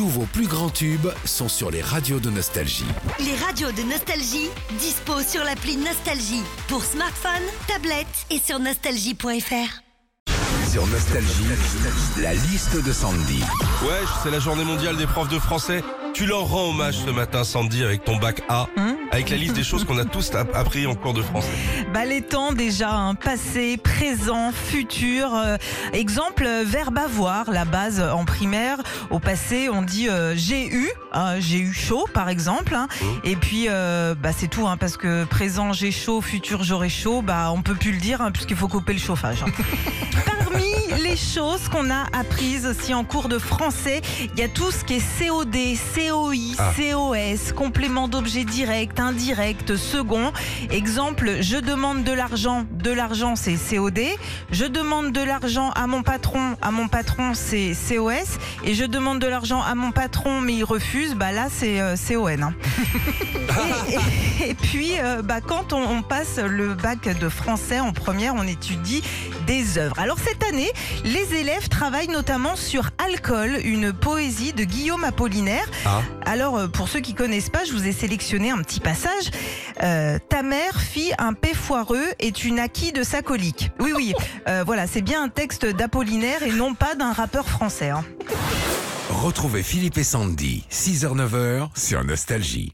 Tous vos plus grands tubes sont sur les radios de Nostalgie. Les radios de Nostalgie, dispo sur l'appli Nostalgie. Pour smartphone, tablette et sur nostalgie.fr. Sur Nostalgie, la liste de Sandy. Ouais, c'est la journée mondiale des profs de français. Tu leur rends hommage ce matin, Sandy, avec ton bac A, avec la liste des choses qu'on a tous app- appris en cours de français. Bah, les temps déjà, hein, passé, présent, futur. Euh, exemple, euh, verbe avoir, la base en primaire. Au passé, on dit euh, j'ai eu, hein, j'ai eu chaud par exemple. hein. Et puis, euh, bah, c'est tout, hein, parce que présent j'ai chaud, futur j'aurai chaud, bah, on peut plus le dire hein, puisqu'il faut couper le chauffage. hein. Parmi choses qu'on a apprises aussi en cours de français, il y a tout ce qui est COD, COI, Ah. COS, complément d'objet direct, indirect, second. Exemple, je demande de l'argent, de l'argent c'est COD. Je demande de l'argent à mon patron, à mon patron c'est COS. Et je demande de l'argent à mon patron mais il refuse, bah là c'est euh, CON. hein. Et, et- et puis, euh, bah, quand on, on passe le bac de français en première, on étudie des œuvres. Alors cette année, les élèves travaillent notamment sur Alcool, une poésie de Guillaume Apollinaire. Ah. Alors euh, pour ceux qui connaissent pas, je vous ai sélectionné un petit passage. Euh, Ta mère fit un paix foireux et tu naquis de sa colique. Oui, oui, euh, voilà, c'est bien un texte d'Apollinaire et non pas d'un rappeur français. hein. Retrouvez Philippe et Sandy, 6h-9h sur Nostalgie.